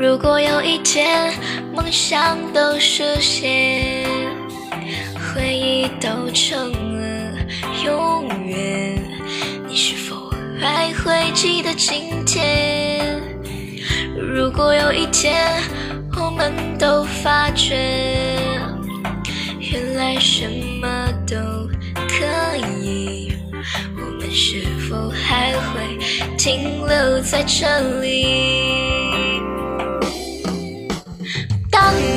如果有一天梦想都实现，回忆都成了永远，你是否还会记得今天？如果有一天我们都发觉，原来什么都可以，我们是否还会停留在这里？